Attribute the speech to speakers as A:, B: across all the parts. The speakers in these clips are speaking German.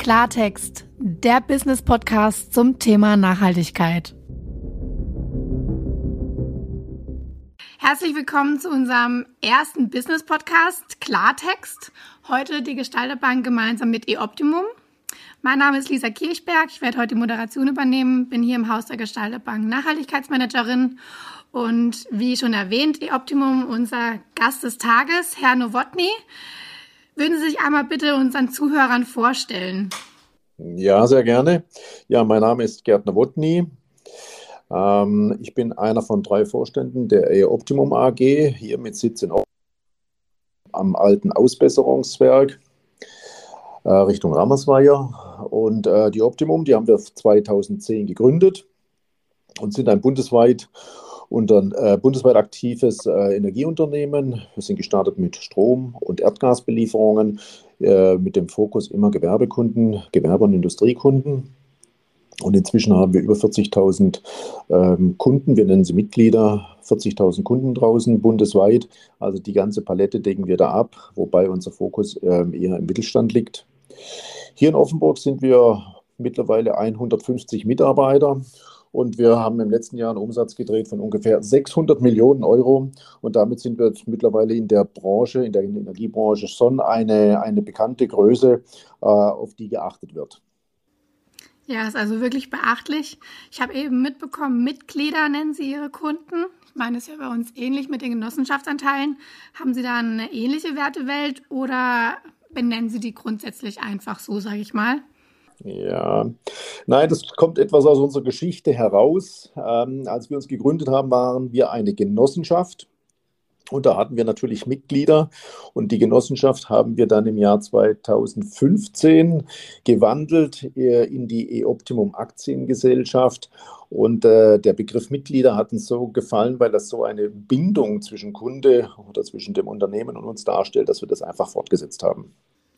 A: Klartext, der Business Podcast zum Thema Nachhaltigkeit. Herzlich willkommen zu unserem ersten Business Podcast Klartext. Heute die Gestalterbank gemeinsam mit eOptimum. Mein Name ist Lisa Kirchberg. Ich werde heute die Moderation übernehmen. Bin hier im Haus der Gestalterbank Nachhaltigkeitsmanagerin und wie schon erwähnt, eOptimum unser Gast des Tages, Herr Nowotny. Würden Sie sich einmal bitte unseren Zuhörern vorstellen?
B: Ja, sehr gerne. Ja, mein Name ist Gerd Nowotny. Ähm, ich bin einer von drei Vorständen der eOptimum AG, hier mit Sitz in am alten Ausbesserungswerk äh, Richtung Rammersweier. Und äh, die Optimum, die haben wir 2010 gegründet und sind ein bundesweit und ein äh, bundesweit aktives äh, Energieunternehmen. Wir sind gestartet mit Strom- und Erdgasbelieferungen, äh, mit dem Fokus immer Gewerbekunden, Gewerbe- und Industriekunden. Und inzwischen haben wir über 40.000 ähm, Kunden, wir nennen sie Mitglieder, 40.000 Kunden draußen bundesweit. Also die ganze Palette decken wir da ab, wobei unser Fokus ähm, eher im Mittelstand liegt. Hier in Offenburg sind wir mittlerweile 150 Mitarbeiter und wir haben im letzten Jahr einen Umsatz gedreht von ungefähr 600 Millionen Euro. Und damit sind wir jetzt mittlerweile in der Branche, in der Energiebranche schon eine, eine bekannte Größe, äh, auf die geachtet wird.
A: Ja, ist also wirklich beachtlich. Ich habe eben mitbekommen, Mitglieder nennen Sie Ihre Kunden. Ich meine, es ist ja bei uns ähnlich mit den Genossenschaftsanteilen. Haben Sie da eine ähnliche Wertewelt oder benennen Sie die grundsätzlich einfach so, sage ich mal?
B: Ja, nein, das kommt etwas aus unserer Geschichte heraus. Ähm, als wir uns gegründet haben, waren wir eine Genossenschaft. Und da hatten wir natürlich Mitglieder und die Genossenschaft haben wir dann im Jahr 2015 gewandelt äh, in die E-Optimum Aktiengesellschaft. Und äh, der Begriff Mitglieder hat uns so gefallen, weil das so eine Bindung zwischen Kunde oder zwischen dem Unternehmen und uns darstellt, dass wir das einfach fortgesetzt haben.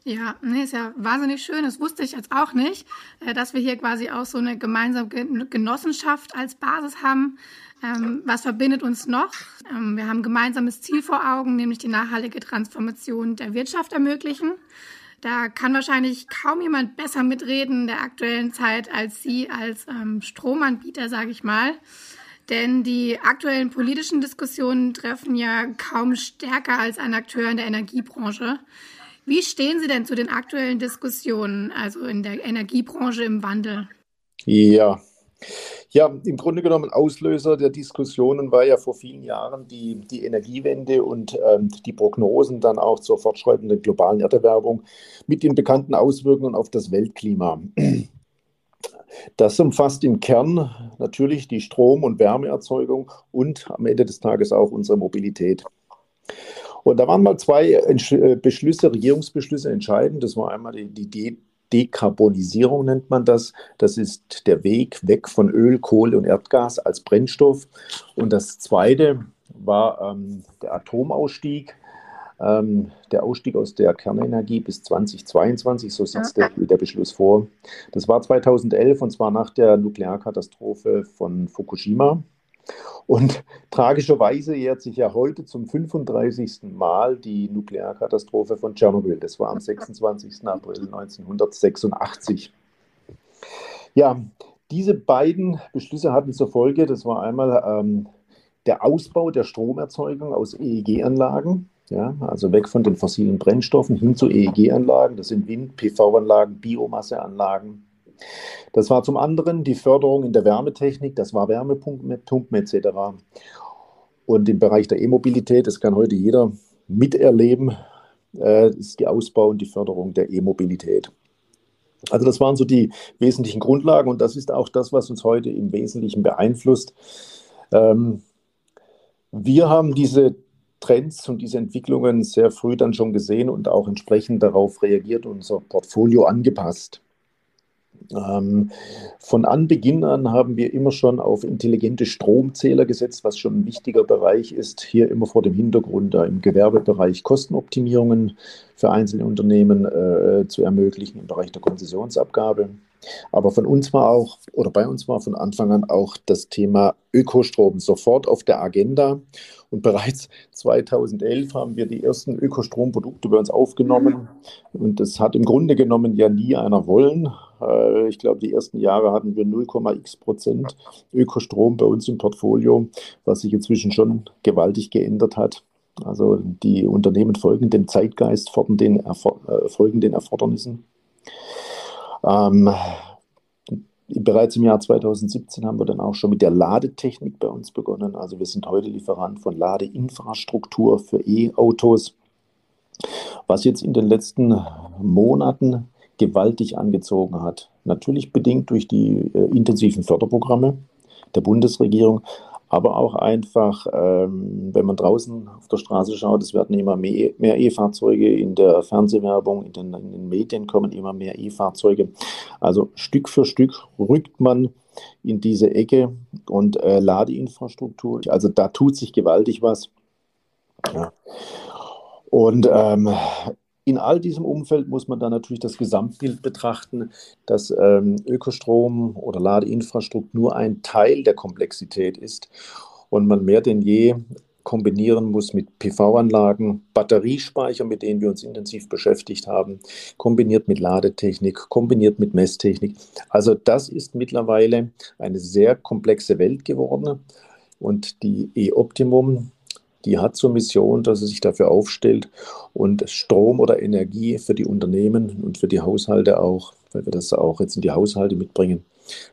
A: Ja, nee, ist ja wahnsinnig schön. Das wusste ich jetzt auch nicht, äh, dass wir hier quasi auch so eine gemeinsame Genossenschaft als Basis haben. Ähm, was verbindet uns noch? Ähm, wir haben ein gemeinsames Ziel vor Augen, nämlich die nachhaltige Transformation der Wirtschaft ermöglichen. Da kann wahrscheinlich kaum jemand besser mitreden in der aktuellen Zeit als Sie als ähm, Stromanbieter, sage ich mal. Denn die aktuellen politischen Diskussionen treffen ja kaum stärker als ein Akteur in der Energiebranche. Wie stehen Sie denn zu den aktuellen Diskussionen, also in der Energiebranche im Wandel?
B: Ja. Ja, im Grunde genommen Auslöser der Diskussionen war ja vor vielen Jahren die, die Energiewende und ähm, die Prognosen dann auch zur fortschreitenden globalen Erderwärmung mit den bekannten Auswirkungen auf das Weltklima. Das umfasst im Kern natürlich die Strom- und Wärmeerzeugung und am Ende des Tages auch unsere Mobilität. Und da waren mal zwei äh, Beschlüsse, Regierungsbeschlüsse entscheidend. Das war einmal die, die Dekarbonisierung nennt man das. Das ist der Weg weg von Öl, Kohle und Erdgas als Brennstoff. Und das zweite war ähm, der Atomausstieg, ähm, der Ausstieg aus der Kernenergie bis 2022, so sitzt der, der Beschluss vor. Das war 2011 und zwar nach der Nuklearkatastrophe von Fukushima. Und tragischerweise jährt sich ja heute zum 35. Mal die Nuklearkatastrophe von Tschernobyl. Das war am 26. April 1986. Ja, diese beiden Beschlüsse hatten zur Folge, das war einmal ähm, der Ausbau der Stromerzeugung aus EEG-Anlagen, ja, also weg von den fossilen Brennstoffen hin zu EEG-Anlagen. Das sind Wind-, PV-Anlagen, Biomasseanlagen. Das war zum anderen die Förderung in der Wärmetechnik, das war Wärmepumpen etc. Und im Bereich der E-Mobilität, das kann heute jeder miterleben, äh, ist die Ausbau und die Förderung der E-Mobilität. Also das waren so die wesentlichen Grundlagen und das ist auch das, was uns heute im Wesentlichen beeinflusst. Ähm, wir haben diese Trends und diese Entwicklungen sehr früh dann schon gesehen und auch entsprechend darauf reagiert, unser Portfolio angepasst. Ähm, von Anbeginn an haben wir immer schon auf intelligente Stromzähler gesetzt, was schon ein wichtiger Bereich ist. Hier immer vor dem Hintergrund, da im Gewerbebereich Kostenoptimierungen für einzelne Unternehmen äh, zu ermöglichen im Bereich der Konzessionsabgabe. Aber von uns war auch, oder bei uns war von Anfang an auch das Thema Ökostrom sofort auf der Agenda. Und bereits 2011 haben wir die ersten Ökostromprodukte bei uns aufgenommen. Und das hat im Grunde genommen ja nie einer wollen. Äh, ich glaube, die ersten Jahre hatten wir 0,x Prozent Ökostrom bei uns im Portfolio, was sich inzwischen schon gewaltig geändert hat. Also die Unternehmen folgen dem Zeitgeist, folgen den, äh, folgen den Erfordernissen. Ähm, bereits im Jahr 2017 haben wir dann auch schon mit der Ladetechnik bei uns begonnen. Also wir sind heute Lieferant von Ladeinfrastruktur für E-Autos, was jetzt in den letzten Monaten gewaltig angezogen hat. Natürlich bedingt durch die äh, intensiven Förderprogramme der Bundesregierung, aber auch einfach, ähm, wenn man draußen auf der Straße schaut, es werden immer mehr, E-Fahrzeuge in der Fernsehwerbung, in den, in den Medien kommen immer mehr E-Fahrzeuge. Also Stück für Stück rückt man in diese Ecke und äh, Ladeinfrastruktur. Also da tut sich gewaltig was. Ja. Und ähm, in all diesem Umfeld muss man dann natürlich das Gesamtbild betrachten, dass ähm, Ökostrom oder Ladeinfrastruktur nur ein Teil der Komplexität ist und man mehr denn je kombinieren muss mit PV-Anlagen, Batteriespeicher, mit denen wir uns intensiv beschäftigt haben, kombiniert mit Ladetechnik, kombiniert mit Messtechnik. Also das ist mittlerweile eine sehr komplexe Welt geworden und die E-Optimum die hat zur Mission, dass sie sich dafür aufstellt und Strom oder Energie für die Unternehmen und für die Haushalte auch, weil wir das auch jetzt in die Haushalte mitbringen,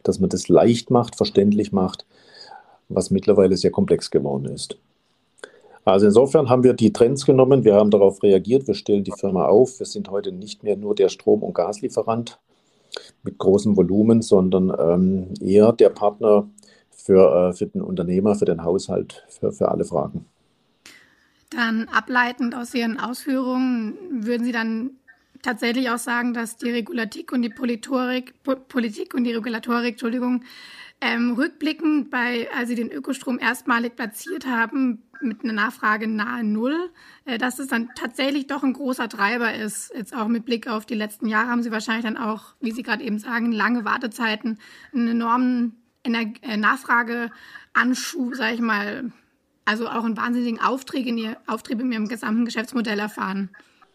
B: dass man das leicht macht, verständlich macht, was mittlerweile sehr komplex geworden ist. Also insofern haben wir die Trends genommen, wir haben darauf reagiert, wir stellen die Firma auf. Wir sind heute nicht mehr nur der Strom- und Gaslieferant mit großem Volumen, sondern ähm, eher der Partner für, äh, für den Unternehmer, für den Haushalt, für, für alle Fragen.
A: Dann ableitend aus Ihren Ausführungen würden Sie dann tatsächlich auch sagen, dass die Regulatik und die Politorik, po Politik und die Regulatorik, Entschuldigung, ähm, rückblickend bei, als Sie den Ökostrom erstmalig platziert haben, mit einer Nachfrage nahe Null, äh, dass es dann tatsächlich doch ein großer Treiber ist. Jetzt auch mit Blick auf die letzten Jahre haben Sie wahrscheinlich dann auch, wie Sie gerade eben sagen, lange Wartezeiten, einen enormen Ener äh, Nachfrageanschub, sage ich mal, also auch einen wahnsinnigen Auftrieb in, ihr, Auftrieb in ihrem gesamten Geschäftsmodell erfahren.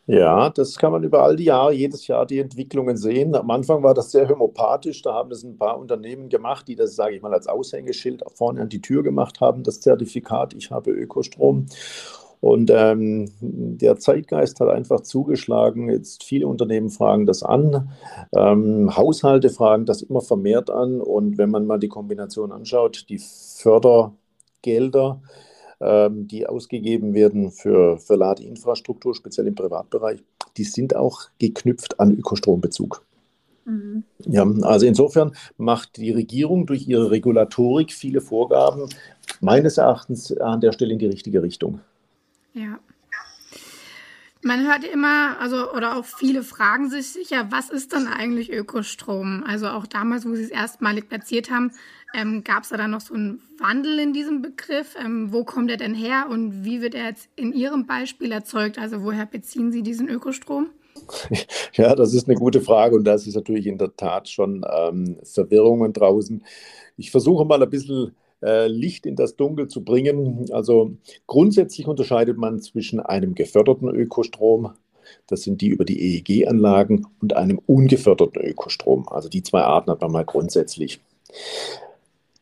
B: Ja, das kann man über all die Jahre, jedes Jahr die Entwicklungen sehen. Am Anfang war das sehr homöopathisch. Da haben das ein paar Unternehmen gemacht, die das, sage ich mal, als Aushängeschild vorne an die Tür gemacht haben, das Zertifikat, ich habe Ökostrom. Und ähm, der Zeitgeist hat einfach zugeschlagen. Jetzt viele Unternehmen fragen das an, ähm, Haushalte fragen das immer vermehrt an. Und wenn man mal die Kombination anschaut, die Fördergelder, die ausgegeben werden für, für Ladeinfrastruktur, speziell im Privatbereich, die sind auch geknüpft an Ökostrombezug. Mhm. Ja, also insofern macht die Regierung durch ihre Regulatorik viele Vorgaben meines Erachtens an der Stelle in die richtige Richtung.
A: Ja. Man hört immer, also oder auch viele fragen sich sicher, was ist denn eigentlich Ökostrom? Also auch damals, wo sie es erstmalig platziert haben, ähm, gab es da dann noch so einen Wandel in diesem Begriff? Ähm, wo kommt er denn her und wie wird er jetzt in Ihrem Beispiel erzeugt? Also woher beziehen Sie diesen Ökostrom?
B: Ja, das ist eine gute Frage und das ist natürlich in der Tat schon ähm, Verwirrungen draußen. Ich versuche mal ein bisschen äh, Licht in das Dunkel zu bringen. Also grundsätzlich unterscheidet man zwischen einem geförderten Ökostrom, das sind die über die EEG-Anlagen, und einem ungeförderten Ökostrom. Also die zwei Arten hat man mal grundsätzlich.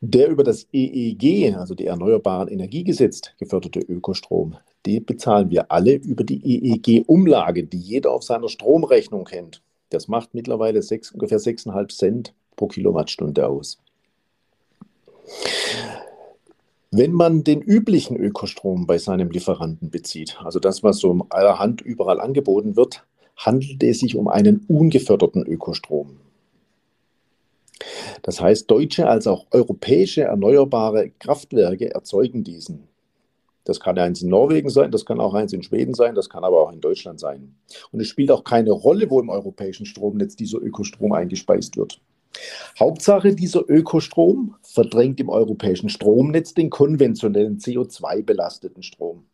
B: Der über das EEG, also die Erneuerbaren Energiegesetz, geförderte Ökostrom, den bezahlen wir alle über die EEG-Umlage, die jeder auf seiner Stromrechnung kennt. Das macht mittlerweile sechs, ungefähr 6,5 Cent pro Kilowattstunde aus. Wenn man den üblichen Ökostrom bei seinem Lieferanten bezieht, also das, was so allerhand überall angeboten wird, handelt es sich um einen ungeförderten Ökostrom. Das heißt, deutsche als auch europäische erneuerbare Kraftwerke erzeugen diesen. Das kann eins in Norwegen sein, das kann auch eins in Schweden sein, das kann aber auch in Deutschland sein. Und es spielt auch keine Rolle, wo im europäischen Stromnetz dieser Ökostrom eingespeist wird. Hauptsache, dieser Ökostrom verdrängt im europäischen Stromnetz den konventionellen CO2-belasteten Strom.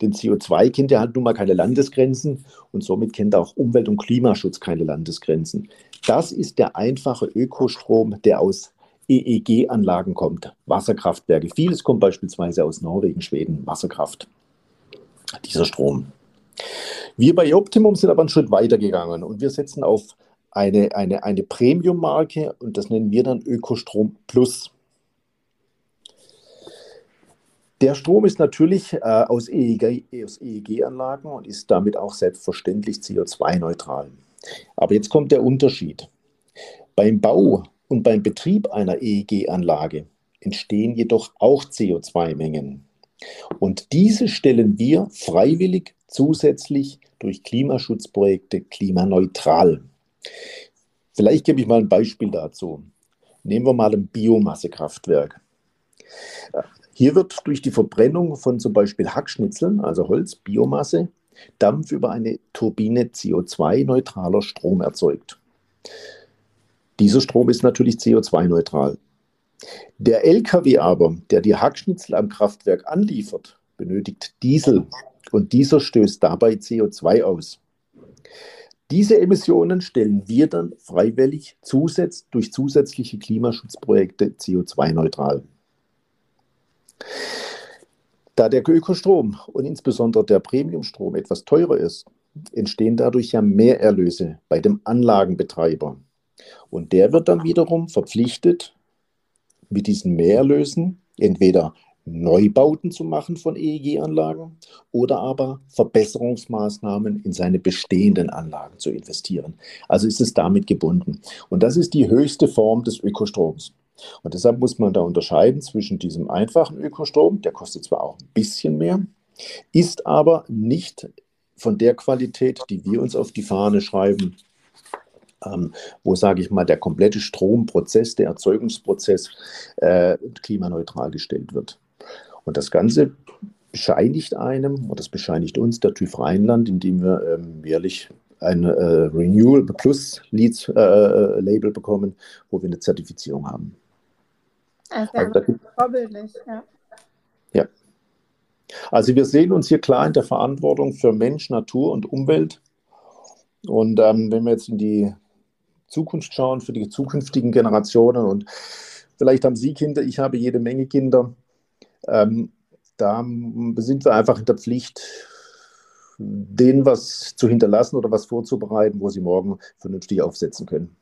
B: Denn CO2 kennt ja halt nun mal keine Landesgrenzen und somit kennt auch Umwelt- und Klimaschutz keine Landesgrenzen. Das ist der einfache Ökostrom, der aus EEG-Anlagen kommt, Wasserkraftwerke. Vieles kommt beispielsweise aus Norwegen, Schweden, Wasserkraft, dieser Strom. Wir bei Optimum sind aber einen Schritt weiter gegangen und wir setzen auf eine, eine, eine Premium-Marke und das nennen wir dann Ökostrom Plus. Der Strom ist natürlich äh, aus EEG-Anlagen EEG und ist damit auch selbstverständlich CO2-neutral. Aber jetzt kommt der Unterschied. Beim Bau und beim Betrieb einer EEG-Anlage entstehen jedoch auch CO2-Mengen. Und diese stellen wir freiwillig zusätzlich durch Klimaschutzprojekte klimaneutral. Vielleicht gebe ich mal ein Beispiel dazu. Nehmen wir mal ein Biomassekraftwerk. Hier wird durch die Verbrennung von zum Beispiel Hackschnitzeln, also Holz, Biomasse, Dampf über eine Turbine CO2-neutraler Strom erzeugt. Dieser Strom ist natürlich CO2-neutral. Der LKW aber, der die Hackschnitzel am Kraftwerk anliefert, benötigt Diesel und dieser stößt dabei CO2 aus. Diese Emissionen stellen wir dann freiwillig zusätz durch zusätzliche Klimaschutzprojekte CO2-neutral. Da der Ökostrom und insbesondere der Premiumstrom etwas teurer ist, entstehen dadurch ja Mehrerlöse bei dem Anlagenbetreiber. Und der wird dann wiederum verpflichtet, mit diesen Mehrerlösen entweder Neubauten zu machen von EEG-Anlagen oder aber Verbesserungsmaßnahmen in seine bestehenden Anlagen zu investieren. Also ist es damit gebunden. Und das ist die höchste Form des Ökostroms. Und deshalb muss man da unterscheiden zwischen diesem einfachen Ökostrom, der kostet zwar auch ein bisschen mehr, ist aber nicht von der Qualität, die wir uns auf die Fahne schreiben, ähm, wo, sage ich mal, der komplette Stromprozess, der Erzeugungsprozess äh, klimaneutral gestellt wird. Und das Ganze bescheinigt einem, und das bescheinigt uns der TÜV Rheinland, indem wir ähm, jährlich ein äh, Renewable Plus Leads äh, äh, Label bekommen, wo wir eine Zertifizierung haben.
A: Also, also vorbildlich, ja.
B: Ja. Also wir sehen uns hier klar in der Verantwortung für Mensch, Natur und Umwelt. Und ähm, wenn wir jetzt in die Zukunft schauen, für die zukünftigen Generationen und vielleicht haben Sie Kinder, ich habe jede Menge Kinder, ähm, da sind wir einfach in der Pflicht, denen was zu hinterlassen oder was vorzubereiten, wo sie morgen vernünftig aufsetzen können.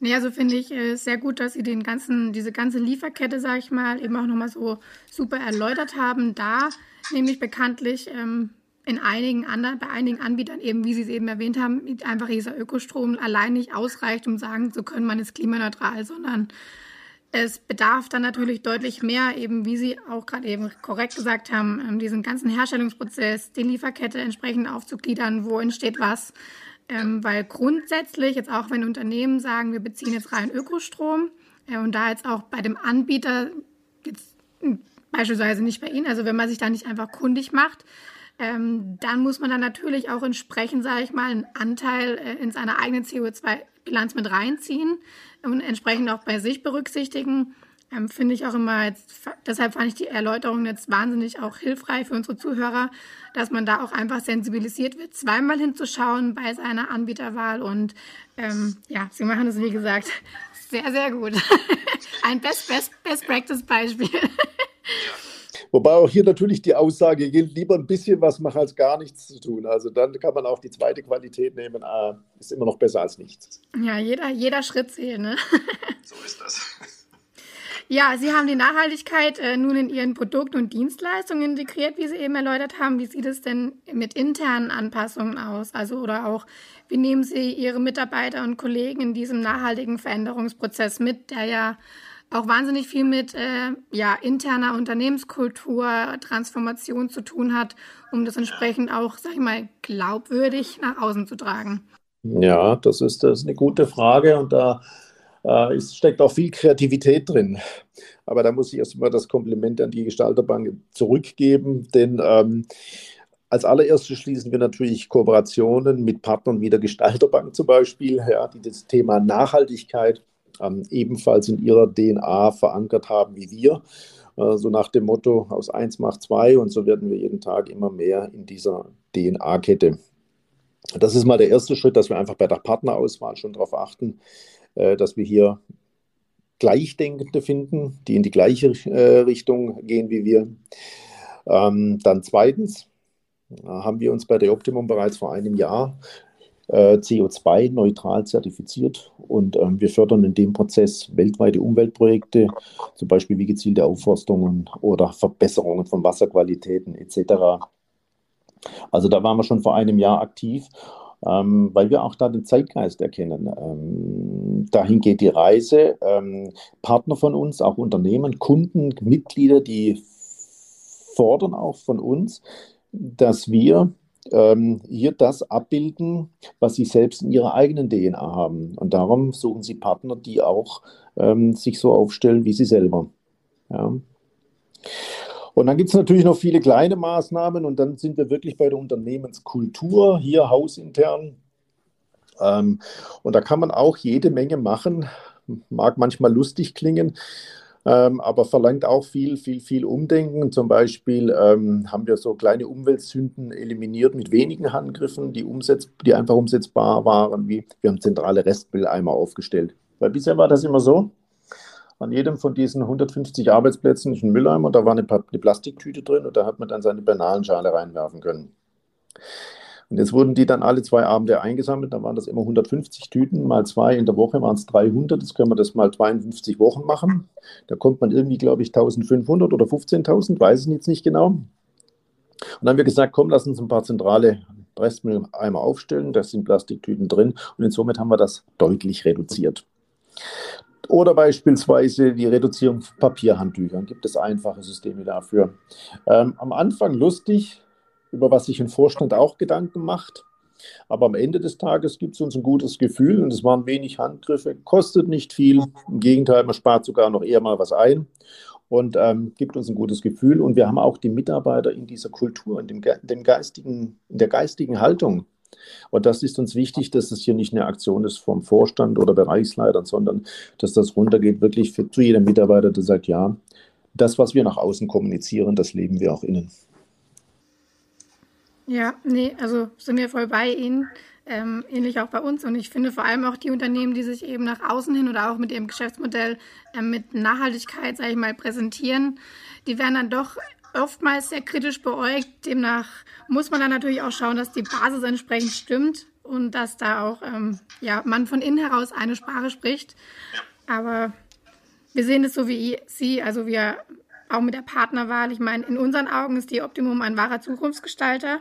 A: Nee, also finde ich äh, sehr gut, dass Sie den ganzen, diese ganze Lieferkette, sage ich mal, eben auch nochmal so super erläutert haben. Da nämlich bekanntlich ähm, in einigen anderen, bei einigen Anbietern eben, wie Sie es eben erwähnt haben, einfach dieser Ökostrom allein nicht ausreicht, um sagen zu können, man ist klimaneutral, sondern es bedarf dann natürlich deutlich mehr, eben wie Sie auch gerade eben korrekt gesagt haben, ähm, diesen ganzen Herstellungsprozess, die Lieferkette entsprechend aufzugliedern, wo entsteht was, ähm, weil grundsätzlich, jetzt auch wenn Unternehmen sagen, wir beziehen jetzt rein Ökostrom äh, und da jetzt auch bei dem Anbieter, jetzt hm, beispielsweise nicht bei Ihnen, also wenn man sich da nicht einfach kundig macht, ähm, dann muss man dann natürlich auch entsprechend, sage ich mal, einen Anteil äh, in seiner eigenen CO2-Bilanz mit reinziehen und entsprechend auch bei sich berücksichtigen. Ähm, Finde ich auch immer jetzt, deshalb fand ich die Erläuterung jetzt wahnsinnig auch hilfreich für unsere Zuhörer, dass man da auch einfach sensibilisiert wird, zweimal hinzuschauen bei seiner Anbieterwahl. Und ähm, ja, sie machen das, wie gesagt, sehr, sehr gut. Ein Best, Best, Best Practice Beispiel.
B: Wobei auch hier natürlich die Aussage gilt, lieber ein bisschen was machen als gar nichts zu tun. Also dann kann man auch die zweite Qualität nehmen, ah, ist immer noch besser als nichts.
A: Ja, jeder, jeder Schritt zählt, ne?
B: So ist das.
A: Ja, Sie haben die Nachhaltigkeit äh, nun in Ihren Produkt- und Dienstleistungen integriert, wie Sie eben erläutert haben. Wie sieht es denn mit internen Anpassungen aus? Also oder auch, wie nehmen Sie Ihre Mitarbeiter und Kollegen in diesem nachhaltigen Veränderungsprozess mit, der ja auch wahnsinnig viel mit äh, ja, interner Unternehmenskultur, Transformation zu tun hat, um das entsprechend auch, sag ich mal, glaubwürdig nach außen zu tragen?
B: Ja, das ist, das ist eine gute Frage und da äh, es steckt auch viel Kreativität drin. Aber da muss ich erstmal das Kompliment an die Gestalterbank zurückgeben, denn ähm, als allererstes schließen wir natürlich Kooperationen mit Partnern wie der Gestalterbank zum Beispiel, ja, die das Thema Nachhaltigkeit ähm, ebenfalls in ihrer DNA verankert haben wie wir. Äh, so nach dem Motto, aus eins macht zwei und so werden wir jeden Tag immer mehr in dieser DNA-Kette. Das ist mal der erste Schritt, dass wir einfach bei der Partnerauswahl schon darauf achten, äh, dass wir hier Gleichdenkende finden, die in die gleiche äh, Richtung gehen wie wir. Ähm, dann zweitens äh, haben wir uns bei der Optimum bereits vor einem Jahr äh, CO2-neutral zertifiziert und ähm, wir fördern in dem Prozess weltweite Umweltprojekte, zum Beispiel wie gezielte Aufforstungen oder Verbesserungen von Wasserqualitäten etc. Also da waren wir schon vor einem Jahr aktiv ähm, weil wir auch da den Zeitgeist erkennen. Ähm, dahin geht die Reise. Ähm, Partner von uns, auch Unternehmen, Kunden, Mitglieder, die fordern auch von uns, dass wir ähm, hier das abbilden, was sie selbst in ihrer eigenen DNA haben. Und darum suchen sie Partner, die auch ähm, sich so aufstellen wie sie selber. Ja. Und dann gibt es natürlich noch viele kleine Maßnahmen und dann sind wir wirklich bei der Unternehmenskultur hier hausintern. Ähm, und da kann man auch jede Menge machen, mag manchmal lustig klingen, ähm, aber verlangt auch viel, viel, viel Umdenken. Zum Beispiel ähm, haben wir so kleine Umweltsünden eliminiert mit wenigen Handgriffen, die, umsetz die einfach umsetzbar waren, wie wir haben zentrale Restmülleimer aufgestellt. Weil bisher war das immer so, an jedem von diesen 150 Arbeitsplätzen ist ein Mülleimer da war eine, eine Plastiktüte drin und da hat man dann seine Bananenschale reinwerfen können. Und jetzt wurden die dann alle zwei Abende eingesammelt, dann waren das immer 150 Tüten, mal zwei in der Woche waren es 300, jetzt können wir das mal 52 Wochen machen. Da kommt man irgendwie, glaube ich, 1500 oder 15.000, weiß ich jetzt nicht genau. Und dann haben wir gesagt, komm, lass uns ein paar zentrale Restmülleimer aufstellen, da sind Plastiktüten drin und somit haben wir das deutlich reduziert. Oder beispielsweise die Reduzierung von Papierhandtüchern. Gibt es einfache Systeme dafür. Ähm, am Anfang lustig, über was sich ein Vorstand auch Gedanken macht. Aber am Ende des Tages gibt es uns ein gutes Gefühl und es waren wenig Handgriffe, kostet nicht viel. Im Gegenteil, man spart sogar noch eher mal was ein und ähm, gibt uns ein gutes Gefühl. Und wir haben auch die Mitarbeiter in dieser Kultur, in, dem, dem geistigen, in der geistigen Haltung. Und das ist uns wichtig, dass es hier nicht eine Aktion ist vom Vorstand oder Bereichsleitern, sondern dass das runtergeht wirklich für, zu jedem Mitarbeiter, der sagt, ja, das, was wir nach außen kommunizieren, das leben wir auch innen.
A: Ja, nee, also sind wir voll bei Ihnen. Ähm, ähnlich auch bei uns. Und ich finde vor allem auch die Unternehmen, die sich eben nach außen hin oder auch mit ihrem Geschäftsmodell äh, mit Nachhaltigkeit, sage ich mal, präsentieren, die werden dann doch oftmals sehr kritisch beäugt. Demnach muss man dann natürlich auch schauen, dass die Basis entsprechend stimmt und dass da auch ähm, ja, man von innen heraus eine Sprache spricht. Aber wir sehen es so wie Sie, also wir auch mit der Partnerwahl. Ich meine, in unseren Augen ist die Optimum ein wahrer Zukunftsgestalter.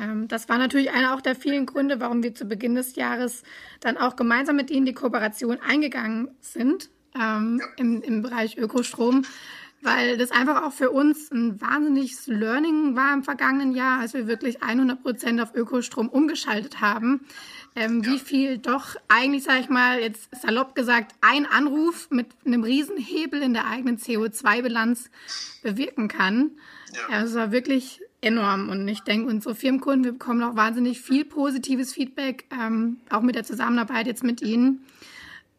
A: Ähm, das war natürlich einer auch der vielen Gründe, warum wir zu Beginn des Jahres dann auch gemeinsam mit Ihnen die Kooperation eingegangen sind ähm, im, im Bereich Ökostrom weil das einfach auch für uns ein wahnsinniges Learning war im vergangenen Jahr, als wir wirklich 100 Prozent auf Ökostrom umgeschaltet haben. Ähm, ja. Wie viel doch eigentlich, sage ich mal, jetzt salopp gesagt, ein Anruf mit einem Riesenhebel in der eigenen CO2-Bilanz bewirken kann. Ja. Also war wirklich enorm. Und ich denke, unsere Firmenkunden, wir bekommen auch wahnsinnig viel positives Feedback, ähm, auch mit der Zusammenarbeit jetzt mit Ihnen.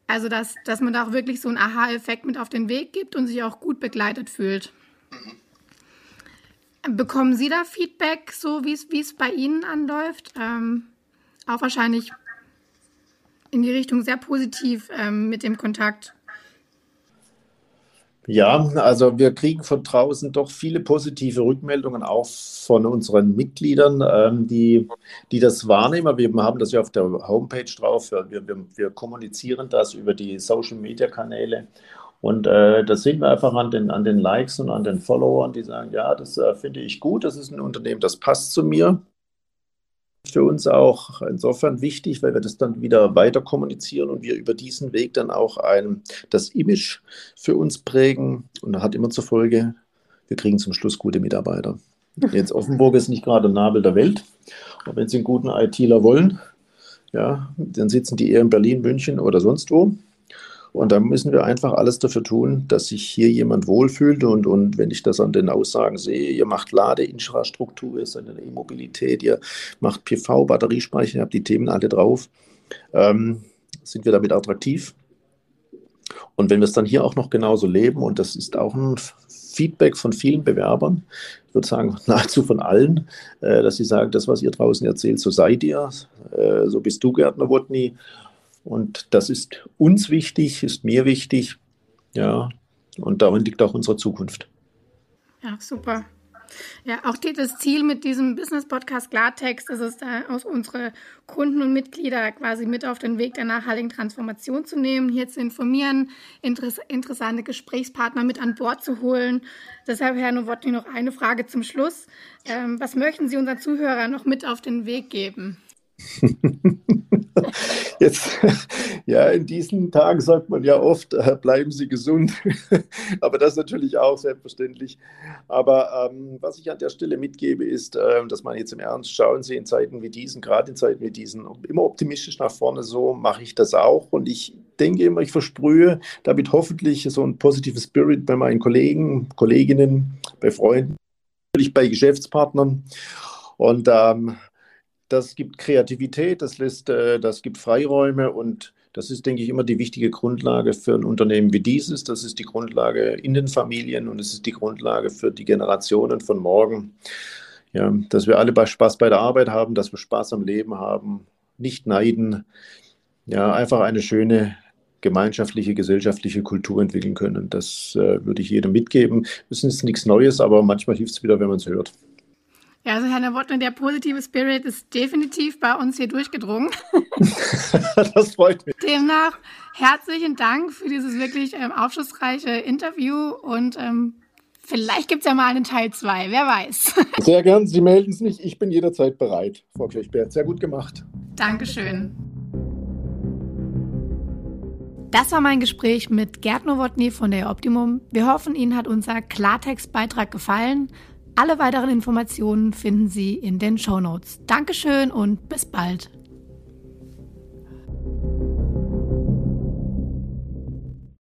A: Also, dass, dass man da auch wirklich so einen Aha-Effekt mit auf den Weg gibt und sich auch gut begleitet fühlt. Mhm. Bekommen Sie da Feedback, so wie es bei Ihnen anläuft? Ähm, auch wahrscheinlich in die Richtung sehr positiv ähm, mit dem Kontakt.
B: Ja, also wir kriegen von draußen doch viele positive Rückmeldungen, auch von unseren Mitgliedern, ähm, die, die das wahrnehmen. Wir haben das ja auf der Homepage drauf. Wir, wir, wir kommunizieren das über die Social-Media-Kanäle. Und äh, das sehen wir einfach an den, an den Likes und an den Followern, die sagen, ja, das äh, finde ich gut, das ist ein Unternehmen, das passt zu mir für uns auch insofern wichtig, weil wir das dann wieder weiter kommunizieren und wir über diesen Weg dann auch ein, das Image für uns prägen und hat immer zur Folge, wir kriegen zum Schluss gute Mitarbeiter. Jetzt Offenburg ist nicht gerade Nabel der Welt, aber wenn Sie einen guten ITler wollen, ja, dann sitzen die eher in Berlin, München oder sonst wo. Und da müssen wir einfach alles dafür tun, dass sich hier jemand wohlfühlt. Und, und wenn ich das an den Aussagen sehe, ihr macht Ladeinfrastruktur, ihr seid in der E-Mobilität, ihr macht PV, Batteriespeicher, ihr habt die Themen alle drauf, ähm, sind wir damit attraktiv. Und wenn wir es dann hier auch noch genauso leben, und das ist auch ein Feedback von vielen Bewerbern, ich würde sagen nahezu von allen, äh, dass sie sagen, das, was ihr draußen erzählt, so seid ihr, äh, so bist du, Gärtner Wodny. Und das ist uns wichtig, ist mir wichtig. Ja, und darin liegt auch unsere Zukunft.
A: Ja, super. Ja, auch das Ziel mit diesem Business-Podcast Klartext ist es, da unsere Kunden und Mitglieder quasi mit auf den Weg der nachhaltigen Transformation zu nehmen, hier zu informieren, interess interessante Gesprächspartner mit an Bord zu holen. Deshalb, Herr Nowotny, noch eine Frage zum Schluss. Ähm, was möchten Sie unseren Zuhörern noch mit auf den Weg geben?
B: Jetzt, ja, in diesen Tagen sagt man ja oft, äh, bleiben Sie gesund. Aber das natürlich auch selbstverständlich. Aber ähm, was ich an der Stelle mitgebe, ist, äh, dass man jetzt im Ernst schauen Sie in Zeiten wie diesen, gerade in Zeiten wie diesen, immer optimistisch nach vorne. So mache ich das auch. Und ich denke immer, ich versprühe damit hoffentlich so ein positives Spirit bei meinen Kollegen, Kolleginnen, bei Freunden, natürlich bei Geschäftspartnern. Und ähm, das gibt Kreativität, das, lässt, äh, das gibt Freiräume und das ist, denke ich, immer die wichtige Grundlage für ein Unternehmen wie dieses. Das ist die Grundlage in den Familien und es ist die Grundlage für die Generationen von morgen. Ja, dass wir alle Spaß bei der Arbeit haben, dass wir Spaß am Leben haben, nicht neiden. Ja, einfach eine schöne gemeinschaftliche, gesellschaftliche Kultur entwickeln können. Das äh, würde ich jedem mitgeben. Das ist nichts Neues, aber manchmal hilft es wieder, wenn man es hört.
A: Ja, also Herr Nowotny, der positive Spirit ist definitiv bei uns hier durchgedrungen.
B: das freut mich.
A: Demnach herzlichen Dank für dieses wirklich ähm, aufschlussreiche Interview und ähm, vielleicht gibt es ja mal einen Teil 2, wer weiß.
B: Sehr gern, Sie melden es nicht. Ich bin jederzeit bereit, Frau Kirchbert. Sehr gut gemacht.
A: Dankeschön. Das war mein Gespräch mit Gerd Nowotny von der Optimum. Wir hoffen, Ihnen hat unser Klartextbeitrag gefallen. Alle weiteren Informationen finden Sie in den Show Notes. Dankeschön und bis bald.